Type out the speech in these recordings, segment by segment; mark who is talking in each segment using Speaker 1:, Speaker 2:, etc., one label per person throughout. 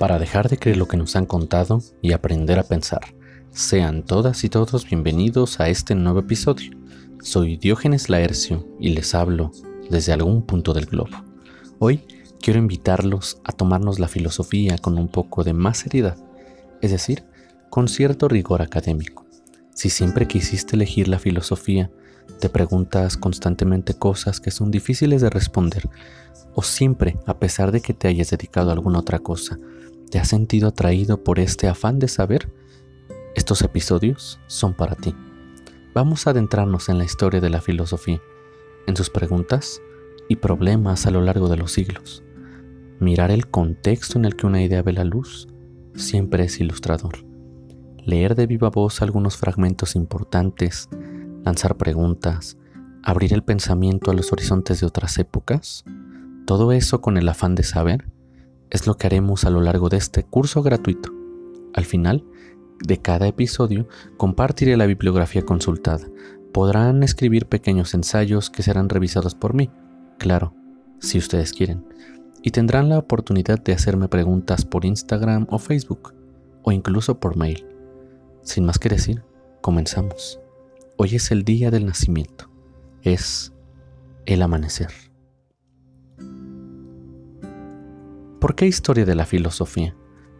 Speaker 1: para dejar de creer lo que nos han contado y aprender a pensar. Sean todas y todos bienvenidos a este nuevo episodio. Soy Diógenes Laercio y les hablo desde algún punto del globo. Hoy quiero invitarlos a tomarnos la filosofía con un poco de más seriedad, es decir, con cierto rigor académico. Si siempre quisiste elegir la filosofía, te preguntas constantemente cosas que son difíciles de responder, o siempre, a pesar de que te hayas dedicado a alguna otra cosa, ¿Te has sentido atraído por este afán de saber? Estos episodios son para ti. Vamos a adentrarnos en la historia de la filosofía, en sus preguntas y problemas a lo largo de los siglos. Mirar el contexto en el que una idea ve la luz siempre es ilustrador. Leer de viva voz algunos fragmentos importantes, lanzar preguntas, abrir el pensamiento a los horizontes de otras épocas, todo eso con el afán de saber es lo que haremos a lo largo de este curso gratuito. Al final de cada episodio compartiré la bibliografía consultada. Podrán escribir pequeños ensayos que serán revisados por mí, claro, si ustedes quieren. Y tendrán la oportunidad de hacerme preguntas por Instagram o Facebook, o incluso por mail. Sin más que decir, comenzamos. Hoy es el día del nacimiento. Es el amanecer. ¿Por qué historia de la filosofía?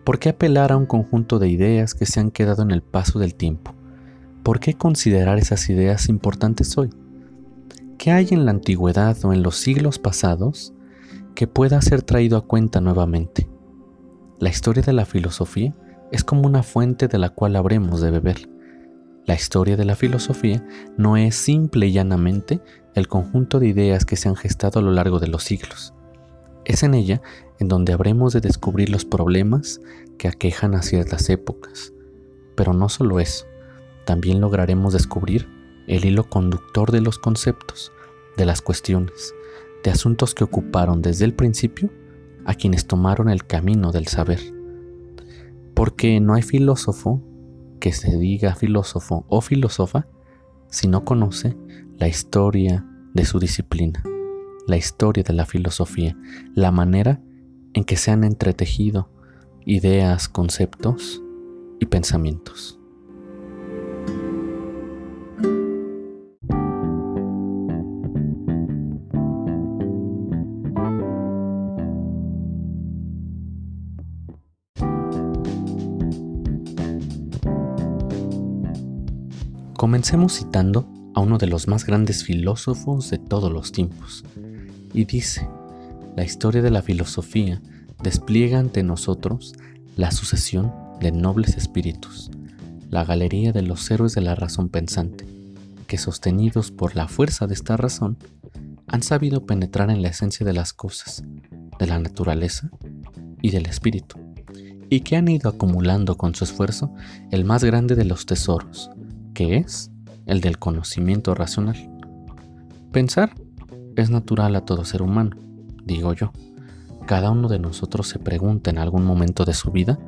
Speaker 1: ¿Por qué apelar a un conjunto de ideas que se han quedado en el paso del tiempo? ¿Por qué considerar esas ideas importantes hoy? ¿Qué hay en la antigüedad o en los siglos pasados que pueda ser traído a cuenta nuevamente? La historia de la filosofía es como una fuente de la cual habremos de beber. La historia de la filosofía no es simple y llanamente el conjunto de ideas que se han gestado a lo largo de los siglos. Es en ella en donde habremos de descubrir los problemas que aquejan a ciertas épocas. Pero no solo eso, también lograremos descubrir el hilo conductor de los conceptos, de las cuestiones, de asuntos que ocuparon desde el principio a quienes tomaron el camino del saber. Porque no hay filósofo que se diga filósofo o filósofa si no conoce la historia de su disciplina, la historia de la filosofía, la manera en que se han entretejido ideas, conceptos y pensamientos. Comencemos citando a uno de los más grandes filósofos de todos los tiempos, y dice, la historia de la filosofía despliega ante nosotros la sucesión de nobles espíritus, la galería de los héroes de la razón pensante, que sostenidos por la fuerza de esta razón, han sabido penetrar en la esencia de las cosas, de la naturaleza y del espíritu, y que han ido acumulando con su esfuerzo el más grande de los tesoros, que es el del conocimiento racional. Pensar es natural a todo ser humano, digo yo, cada uno de nosotros se pregunta en algún momento de su vida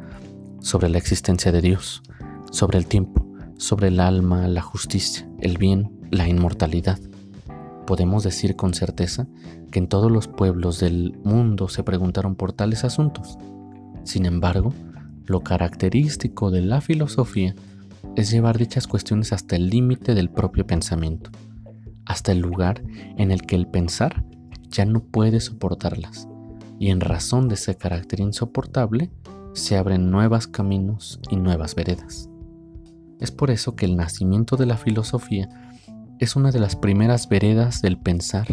Speaker 1: sobre la existencia de Dios, sobre el tiempo, sobre el alma, la justicia, el bien, la inmortalidad. Podemos decir con certeza que en todos los pueblos del mundo se preguntaron por tales asuntos. Sin embargo, lo característico de la filosofía es llevar dichas cuestiones hasta el límite del propio pensamiento, hasta el lugar en el que el pensar ya no puede soportarlas, y en razón de ese carácter insoportable, se abren nuevos caminos y nuevas veredas. Es por eso que el nacimiento de la filosofía es una de las primeras veredas del pensar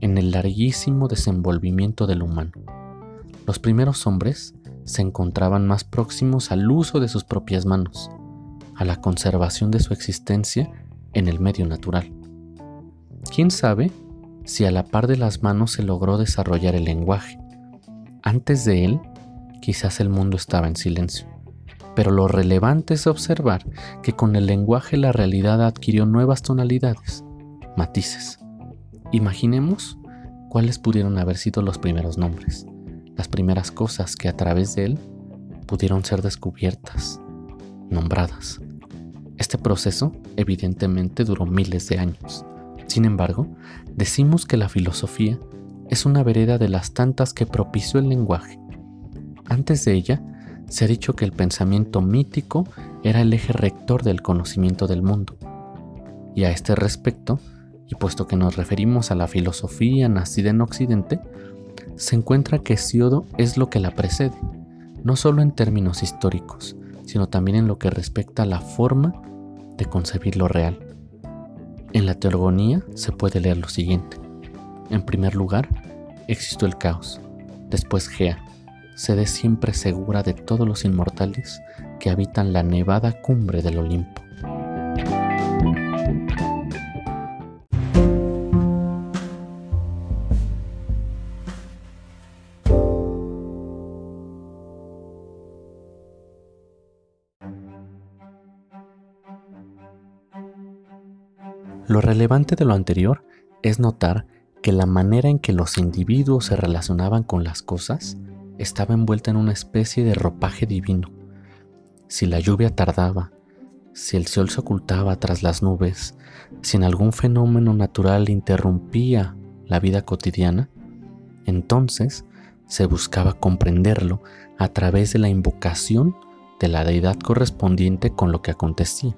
Speaker 1: en el larguísimo desenvolvimiento del humano. Los primeros hombres se encontraban más próximos al uso de sus propias manos, a la conservación de su existencia en el medio natural. ¿Quién sabe si a la par de las manos se logró desarrollar el lenguaje. Antes de él, quizás el mundo estaba en silencio. Pero lo relevante es observar que con el lenguaje la realidad adquirió nuevas tonalidades, matices. Imaginemos cuáles pudieron haber sido los primeros nombres, las primeras cosas que a través de él pudieron ser descubiertas, nombradas. Este proceso evidentemente duró miles de años. Sin embargo, decimos que la filosofía es una vereda de las tantas que propició el lenguaje. Antes de ella, se ha dicho que el pensamiento mítico era el eje rector del conocimiento del mundo. Y a este respecto, y puesto que nos referimos a la filosofía nacida en Occidente, se encuentra que Siodo es lo que la precede, no solo en términos históricos, sino también en lo que respecta a la forma de concebir lo real. En la teogonía se puede leer lo siguiente. En primer lugar, existió el caos. Después Gea, sede siempre segura de todos los inmortales que habitan la nevada cumbre del Olimpo. Lo relevante de lo anterior es notar que la manera en que los individuos se relacionaban con las cosas estaba envuelta en una especie de ropaje divino. Si la lluvia tardaba, si el sol se ocultaba tras las nubes, si en algún fenómeno natural interrumpía la vida cotidiana, entonces se buscaba comprenderlo a través de la invocación de la deidad correspondiente con lo que acontecía.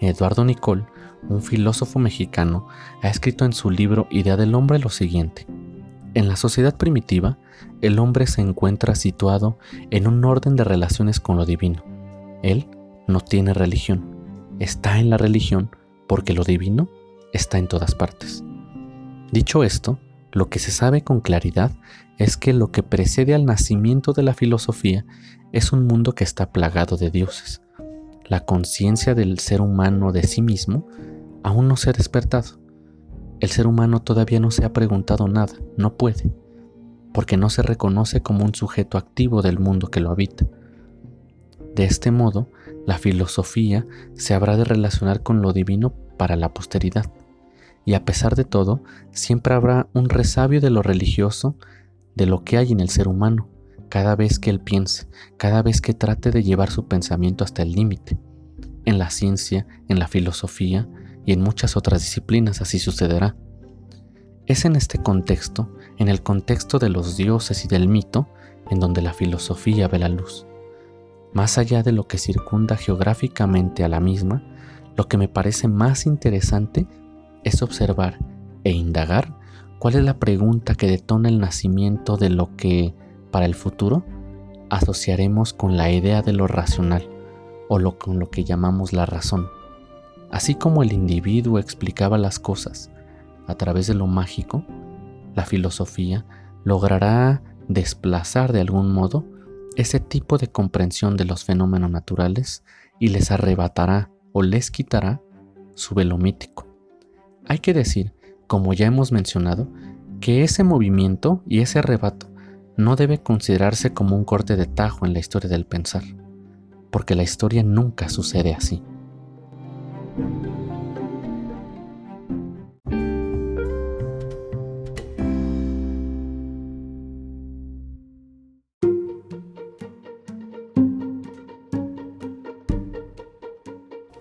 Speaker 1: Eduardo Nicol un filósofo mexicano, ha escrito en su libro Idea del Hombre lo siguiente. En la sociedad primitiva, el hombre se encuentra situado en un orden de relaciones con lo divino. Él no tiene religión, está en la religión porque lo divino está en todas partes. Dicho esto, lo que se sabe con claridad es que lo que precede al nacimiento de la filosofía es un mundo que está plagado de dioses. La conciencia del ser humano de sí mismo aún no se ha despertado. El ser humano todavía no se ha preguntado nada, no puede, porque no se reconoce como un sujeto activo del mundo que lo habita. De este modo, la filosofía se habrá de relacionar con lo divino para la posteridad, y a pesar de todo, siempre habrá un resabio de lo religioso, de lo que hay en el ser humano, cada vez que él piense, cada vez que trate de llevar su pensamiento hasta el límite. En la ciencia, en la filosofía, y en muchas otras disciplinas así sucederá. Es en este contexto, en el contexto de los dioses y del mito, en donde la filosofía ve la luz. Más allá de lo que circunda geográficamente a la misma, lo que me parece más interesante es observar e indagar cuál es la pregunta que detona el nacimiento de lo que, para el futuro, asociaremos con la idea de lo racional o lo, con lo que llamamos la razón. Así como el individuo explicaba las cosas a través de lo mágico, la filosofía logrará desplazar de algún modo ese tipo de comprensión de los fenómenos naturales y les arrebatará o les quitará su velo mítico. Hay que decir, como ya hemos mencionado, que ese movimiento y ese arrebato no debe considerarse como un corte de tajo en la historia del pensar, porque la historia nunca sucede así.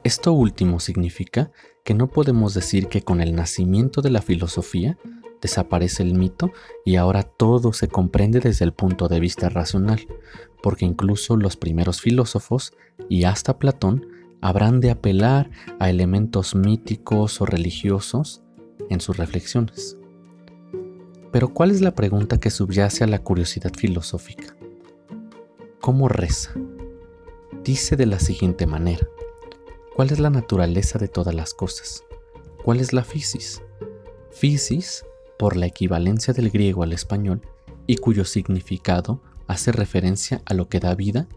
Speaker 1: Esto último significa que no podemos decir que con el nacimiento de la filosofía desaparece el mito y ahora todo se comprende desde el punto de vista racional, porque incluso los primeros filósofos y hasta Platón habrán de apelar a elementos míticos o religiosos en sus reflexiones. Pero ¿cuál es la pregunta que subyace a la curiosidad filosófica? ¿Cómo reza? Dice de la siguiente manera. ¿Cuál es la naturaleza de todas las cosas? ¿Cuál es la physis? Physis, por la equivalencia del griego al español, y cuyo significado hace referencia a lo que da vida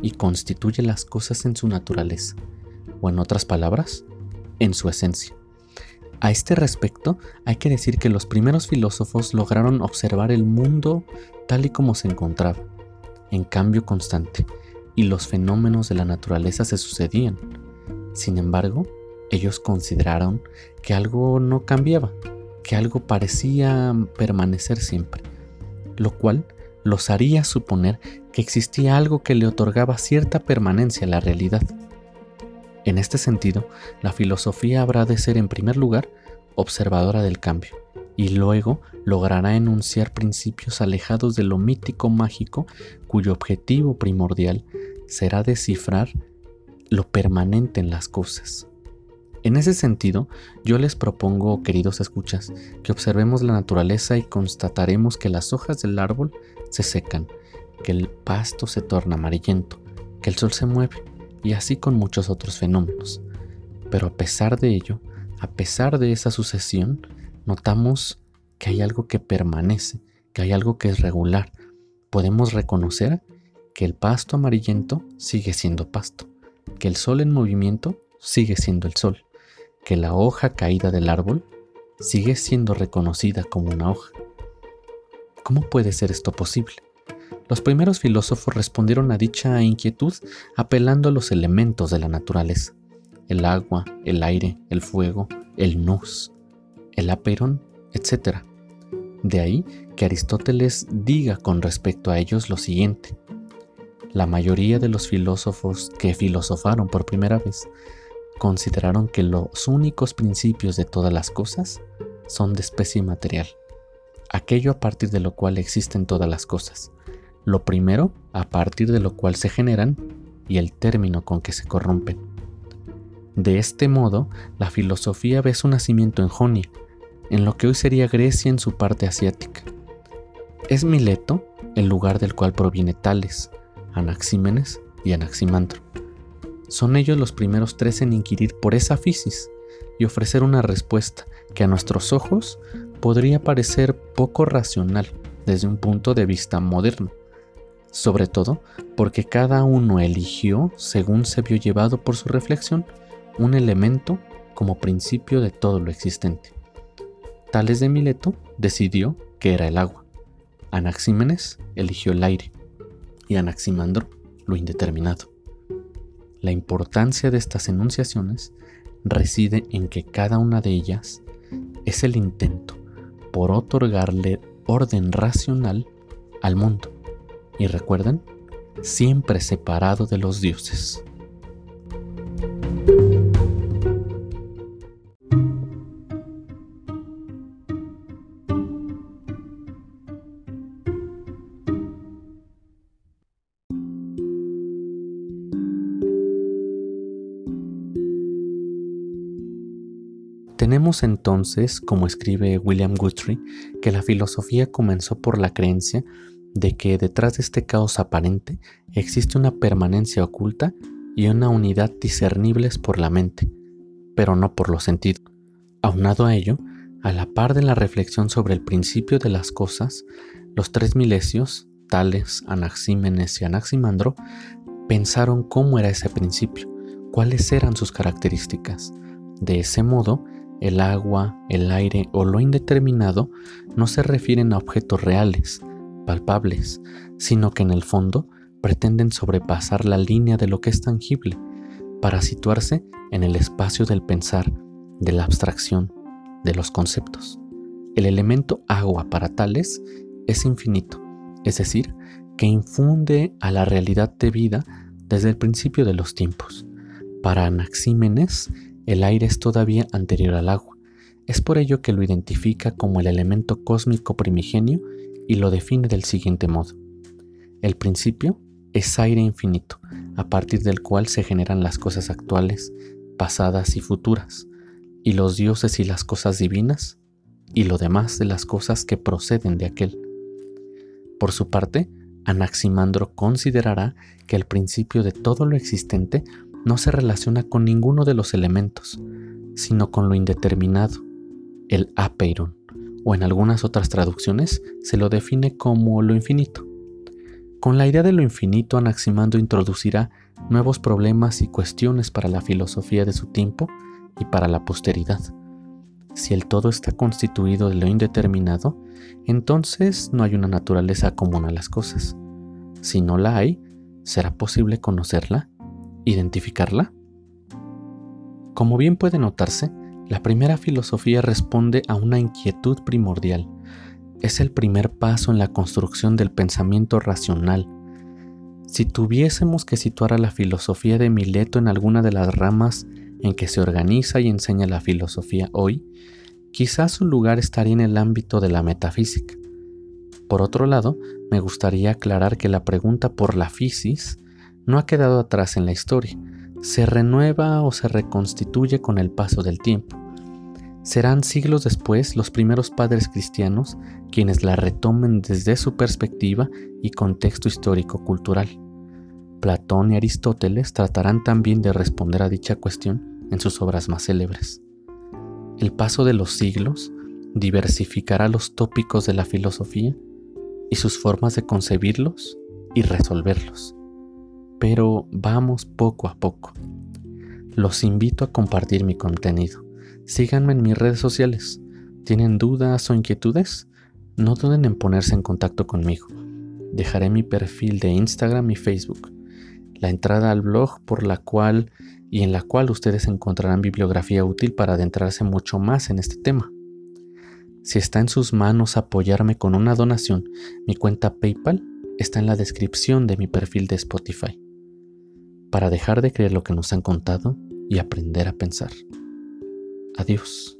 Speaker 1: y constituye las cosas en su naturaleza, o en otras palabras, en su esencia. A este respecto, hay que decir que los primeros filósofos lograron observar el mundo tal y como se encontraba, en cambio constante, y los fenómenos de la naturaleza se sucedían. Sin embargo, ellos consideraron que algo no cambiaba, que algo parecía permanecer siempre, lo cual los haría suponer que existía algo que le otorgaba cierta permanencia a la realidad. En este sentido, la filosofía habrá de ser en primer lugar observadora del cambio, y luego logrará enunciar principios alejados de lo mítico mágico cuyo objetivo primordial será descifrar lo permanente en las cosas. En ese sentido, yo les propongo, queridos escuchas, que observemos la naturaleza y constataremos que las hojas del árbol se secan, que el pasto se torna amarillento, que el sol se mueve, y así con muchos otros fenómenos. Pero a pesar de ello, a pesar de esa sucesión, notamos que hay algo que permanece, que hay algo que es regular. Podemos reconocer que el pasto amarillento sigue siendo pasto, que el sol en movimiento sigue siendo el sol, que la hoja caída del árbol sigue siendo reconocida como una hoja. ¿Cómo puede ser esto posible? Los primeros filósofos respondieron a dicha inquietud apelando a los elementos de la naturaleza, el agua, el aire, el fuego, el nous, el aperón, etc. De ahí que Aristóteles diga con respecto a ellos lo siguiente. La mayoría de los filósofos que filosofaron por primera vez consideraron que los únicos principios de todas las cosas son de especie material, aquello a partir de lo cual existen todas las cosas, lo primero a partir de lo cual se generan y el término con que se corrompen. De este modo, la filosofía ve su nacimiento en Jonia, en lo que hoy sería Grecia en su parte asiática. Es Mileto el lugar del cual proviene Tales, Anaxímenes y Anaximandro. Son ellos los primeros tres en inquirir por esa fisis y ofrecer una respuesta que a nuestros ojos podría parecer poco racional desde un punto de vista moderno, sobre todo porque cada uno eligió, según se vio llevado por su reflexión, un elemento como principio de todo lo existente. Tales de Mileto decidió que era el agua. Anaxímenes eligió el aire y Anaximandro lo indeterminado. La importancia de estas enunciaciones reside en que cada una de ellas es el intento por otorgarle orden racional al mundo. Y recuerden, siempre separado de los dioses. Entonces, como escribe William Guthrie, que la filosofía comenzó por la creencia de que detrás de este caos aparente existe una permanencia oculta y una unidad discernibles por la mente, pero no por los sentidos. Aunado a ello, a la par de la reflexión sobre el principio de las cosas, los tres milesios, Tales, Anaxímenes y Anaximandro, pensaron cómo era ese principio, cuáles eran sus características. De ese modo, el agua, el aire o lo indeterminado no se refieren a objetos reales, palpables, sino que en el fondo pretenden sobrepasar la línea de lo que es tangible para situarse en el espacio del pensar, de la abstracción, de los conceptos. El elemento agua para tales es infinito, es decir, que infunde a la realidad de vida desde el principio de los tiempos. Para Anaxímenes, el aire es todavía anterior al agua. Es por ello que lo identifica como el elemento cósmico primigenio y lo define del siguiente modo. El principio es aire infinito, a partir del cual se generan las cosas actuales, pasadas y futuras, y los dioses y las cosas divinas, y lo demás de las cosas que proceden de aquel. Por su parte, Anaximandro considerará que el principio de todo lo existente no se relaciona con ninguno de los elementos, sino con lo indeterminado, el apeiron, o en algunas otras traducciones se lo define como lo infinito. Con la idea de lo infinito, Anaximandro introducirá nuevos problemas y cuestiones para la filosofía de su tiempo y para la posteridad. Si el todo está constituido de lo indeterminado, entonces no hay una naturaleza común a las cosas. Si no la hay, ¿será posible conocerla? Identificarla? Como bien puede notarse, la primera filosofía responde a una inquietud primordial. Es el primer paso en la construcción del pensamiento racional. Si tuviésemos que situar a la filosofía de Mileto en alguna de las ramas en que se organiza y enseña la filosofía hoy, quizás su lugar estaría en el ámbito de la metafísica. Por otro lado, me gustaría aclarar que la pregunta por la fisis no ha quedado atrás en la historia, se renueva o se reconstituye con el paso del tiempo. Serán siglos después los primeros padres cristianos quienes la retomen desde su perspectiva y contexto histórico-cultural. Platón y Aristóteles tratarán también de responder a dicha cuestión en sus obras más célebres. El paso de los siglos diversificará los tópicos de la filosofía y sus formas de concebirlos y resolverlos. Pero vamos poco a poco. Los invito a compartir mi contenido. Síganme en mis redes sociales. ¿Tienen dudas o inquietudes? No duden en ponerse en contacto conmigo. Dejaré mi perfil de Instagram y Facebook, la entrada al blog por la cual y en la cual ustedes encontrarán bibliografía útil para adentrarse mucho más en este tema. Si está en sus manos apoyarme con una donación, mi cuenta PayPal está en la descripción de mi perfil de Spotify. Para dejar de creer lo que nos han contado y aprender a pensar. Adiós.